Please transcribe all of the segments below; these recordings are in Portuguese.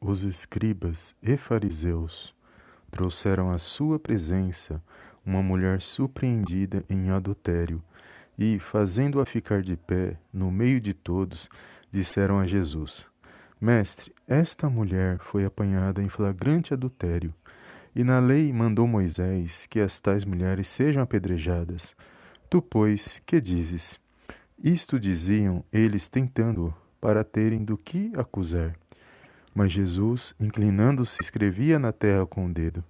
os escribas e fariseus trouxeram à sua presença uma mulher surpreendida em adultério e, fazendo-a ficar de pé no meio de todos, disseram a Jesus: Mestre, esta mulher foi apanhada em flagrante adultério, e na lei mandou Moisés que as tais mulheres sejam apedrejadas. Tu, pois, que dizes? Isto diziam eles tentando para terem do que acusar. Mas Jesus, inclinando-se, escrevia na terra com o dedo.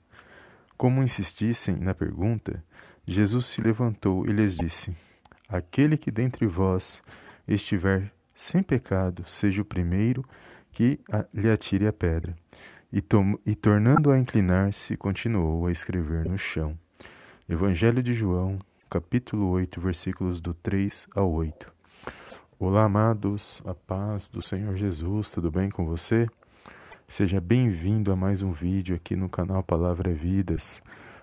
Como insistissem na pergunta, Jesus se levantou e lhes disse: Aquele que dentre vós estiver sem pecado, seja o primeiro que lhe atire a pedra. E, e tornando a inclinar-se, continuou a escrever no chão. Evangelho de João, capítulo 8, versículos do 3 ao 8. Olá, amados, a paz do Senhor Jesus, tudo bem com você? Seja bem-vindo a mais um vídeo aqui no canal Palavra é Vidas,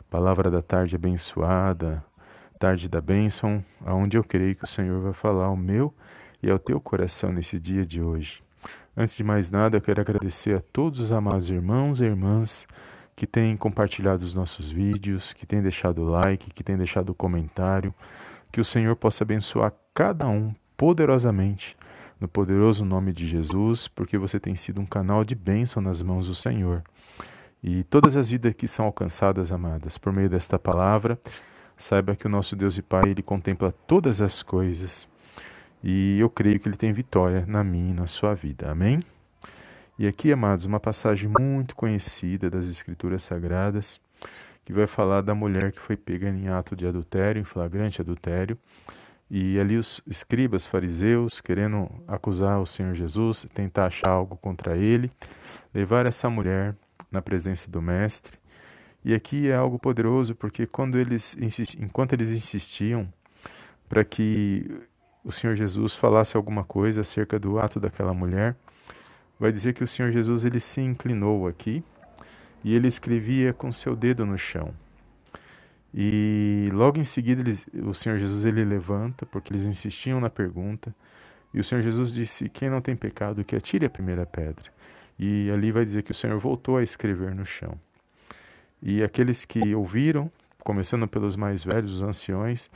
Palavra da Tarde Abençoada, Tarde da Bênção, aonde eu creio que o Senhor vai falar ao meu e ao teu coração nesse dia de hoje. Antes de mais nada, eu quero agradecer a todos os amados irmãos e irmãs que têm compartilhado os nossos vídeos, que têm deixado like, que têm deixado comentário. Que o Senhor possa abençoar cada um poderosamente no poderoso nome de Jesus, porque você tem sido um canal de bênção nas mãos do Senhor. E todas as vidas que são alcançadas, amadas, por meio desta palavra, saiba que o nosso Deus e Pai, Ele contempla todas as coisas. E eu creio que Ele tem vitória na minha e na sua vida. Amém? E aqui, amados, uma passagem muito conhecida das Escrituras Sagradas, que vai falar da mulher que foi pega em ato de adultério, em flagrante adultério, e ali os escribas fariseus, querendo acusar o Senhor Jesus, tentar achar algo contra ele, levar essa mulher na presença do mestre. E aqui é algo poderoso, porque quando eles enquanto eles insistiam para que o Senhor Jesus falasse alguma coisa acerca do ato daquela mulher, vai dizer que o Senhor Jesus ele se inclinou aqui e ele escrevia com seu dedo no chão. E logo em seguida eles, o Senhor Jesus ele levanta, porque eles insistiam na pergunta, e o Senhor Jesus disse: Quem não tem pecado, que atire a primeira pedra. E ali vai dizer que o Senhor voltou a escrever no chão. E aqueles que ouviram, começando pelos mais velhos, os anciões,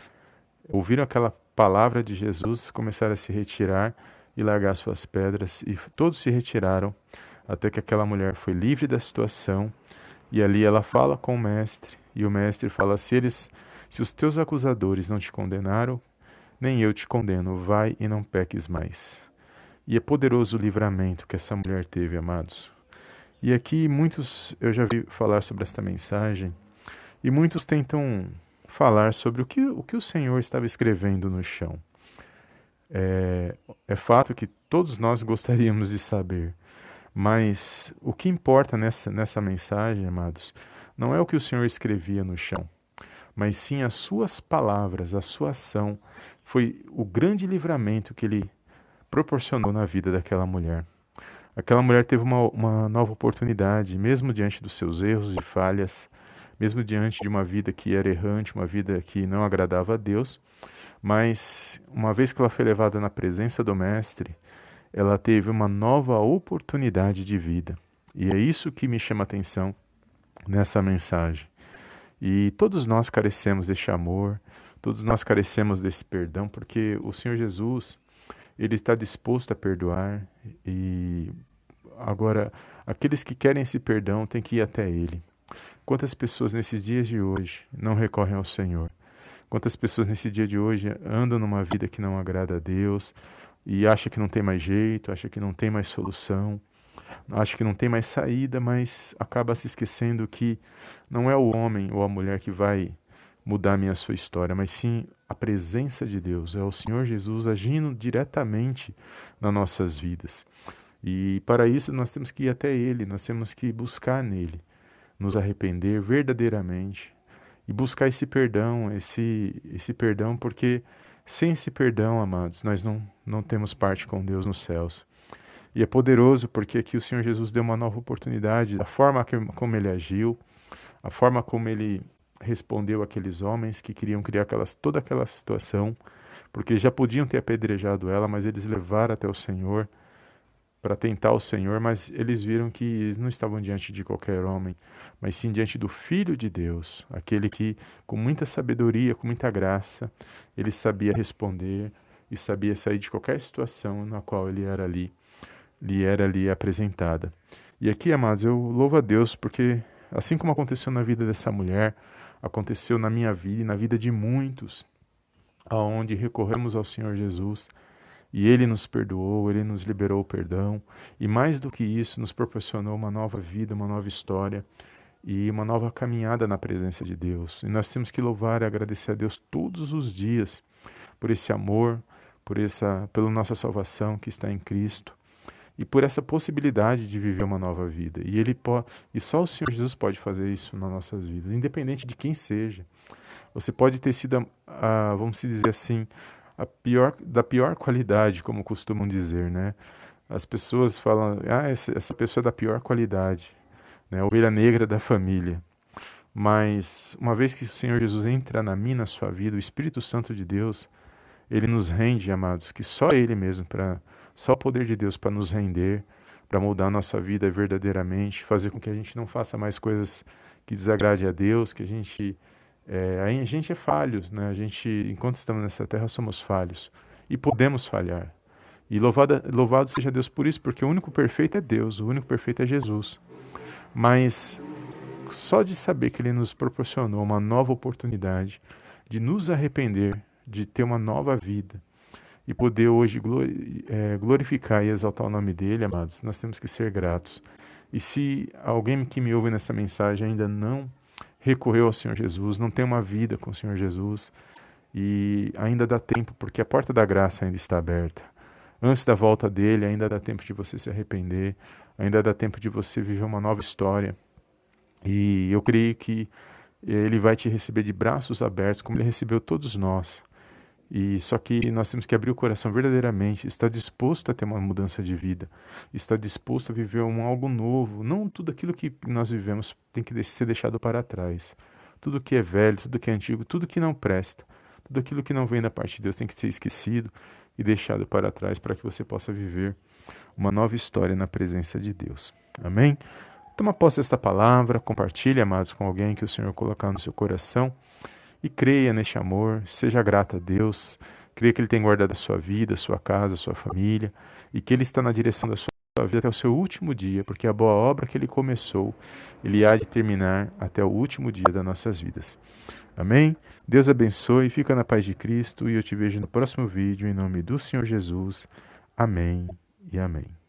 ouviram aquela palavra de Jesus, começaram a se retirar e largar suas pedras, e todos se retiraram, até que aquela mulher foi livre da situação, e ali ela fala com o mestre, e o mestre fala: se eles, se os teus acusadores não te condenaram, nem eu te condeno, vai e não peques mais. E é poderoso o livramento que essa mulher teve, amados. E aqui muitos, eu já vi falar sobre esta mensagem, e muitos tentam falar sobre o que o, que o Senhor estava escrevendo no chão. É, é fato que todos nós gostaríamos de saber, mas o que importa nessa, nessa mensagem, amados, não é o que o Senhor escrevia no chão, mas sim as suas palavras, a sua ação. Foi o grande livramento que ele proporcionou na vida daquela mulher. Aquela mulher teve uma, uma nova oportunidade, mesmo diante dos seus erros e falhas, mesmo diante de uma vida que era errante, uma vida que não agradava a Deus, mas uma vez que ela foi levada na presença do Mestre, ela teve uma nova oportunidade de vida. E é isso que me chama a atenção nessa mensagem. E todos nós carecemos deste amor, todos nós carecemos desse perdão, porque o Senhor Jesus, ele está disposto a perdoar e agora aqueles que querem esse perdão têm que ir até ele. Quantas pessoas nesses dias de hoje não recorrem ao Senhor? Quantas pessoas nesse dia de hoje andam numa vida que não agrada a Deus e acha que não tem mais jeito, acha que não tem mais solução? Acho que não tem mais saída, mas acaba se esquecendo que não é o homem ou a mulher que vai mudar a minha sua história, mas sim a presença de Deus, é o Senhor Jesus agindo diretamente nas nossas vidas. E para isso nós temos que ir até Ele, nós temos que buscar nele, nos arrepender verdadeiramente e buscar esse perdão, esse, esse perdão, porque sem esse perdão, amados, nós não, não temos parte com Deus nos céus. E é poderoso porque aqui o Senhor Jesus deu uma nova oportunidade, a forma que, como ele agiu, a forma como ele respondeu àqueles homens que queriam criar aquelas, toda aquela situação, porque já podiam ter apedrejado ela, mas eles levaram até o Senhor para tentar o Senhor, mas eles viram que eles não estavam diante de qualquer homem, mas sim diante do Filho de Deus, aquele que, com muita sabedoria, com muita graça, ele sabia responder e sabia sair de qualquer situação na qual ele era ali, lhe era ali apresentada. E aqui, amados, eu louvo a Deus porque, assim como aconteceu na vida dessa mulher, aconteceu na minha vida e na vida de muitos, aonde recorremos ao Senhor Jesus e Ele nos perdoou, Ele nos liberou o perdão e mais do que isso, nos proporcionou uma nova vida, uma nova história e uma nova caminhada na presença de Deus. E nós temos que louvar e agradecer a Deus todos os dias por esse amor, por essa, pela nossa salvação que está em Cristo e por essa possibilidade de viver uma nova vida. E ele pode, e só o Senhor Jesus pode fazer isso nas nossas vidas, independente de quem seja. Você pode ter sido, a, a, vamos dizer assim, a pior, da pior qualidade, como costumam dizer, né? As pessoas falam, ah, essa, essa pessoa é da pior qualidade, né? Ovelha negra da família. Mas uma vez que o Senhor Jesus entra na minha, na sua vida, o Espírito Santo de Deus, ele nos rende, amados, que só ele mesmo para só o poder de Deus para nos render, para mudar a nossa vida verdadeiramente, fazer com que a gente não faça mais coisas que desagradem a Deus, que a gente é, a gente é falhos, né? A gente, enquanto estamos nessa terra, somos falhos e podemos falhar. E louvado, louvado seja Deus por isso, porque o único perfeito é Deus, o único perfeito é Jesus. Mas só de saber que Ele nos proporcionou uma nova oportunidade de nos arrepender, de ter uma nova vida e poder hoje é, glorificar e exaltar o nome dEle, amados, nós temos que ser gratos. E se alguém que me ouve nessa mensagem ainda não recorreu ao Senhor Jesus, não tem uma vida com o Senhor Jesus, e ainda dá tempo, porque a porta da graça ainda está aberta. Antes da volta dele, ainda dá tempo de você se arrepender, ainda dá tempo de você viver uma nova história. E eu creio que ele vai te receber de braços abertos, como ele recebeu todos nós. E só que nós temos que abrir o coração verdadeiramente, estar disposto a ter uma mudança de vida, estar disposto a viver um algo novo. Não tudo aquilo que nós vivemos tem que ser deixado para trás. Tudo que é velho, tudo que é antigo, tudo que não presta, tudo aquilo que não vem da parte de Deus tem que ser esquecido e deixado para trás para que você possa viver uma nova história na presença de Deus. Amém? Toma posse desta palavra, compartilhe, amados, com alguém que o Senhor colocar no seu coração e creia neste amor, seja grata a Deus, creia que Ele tem guardado a sua vida, a sua casa, a sua família e que Ele está na direção da sua vida até o seu último dia, porque a boa obra que Ele começou, Ele há de terminar até o último dia das nossas vidas. Amém? Deus abençoe, fica na paz de Cristo e eu te vejo no próximo vídeo em nome do Senhor Jesus. Amém e amém.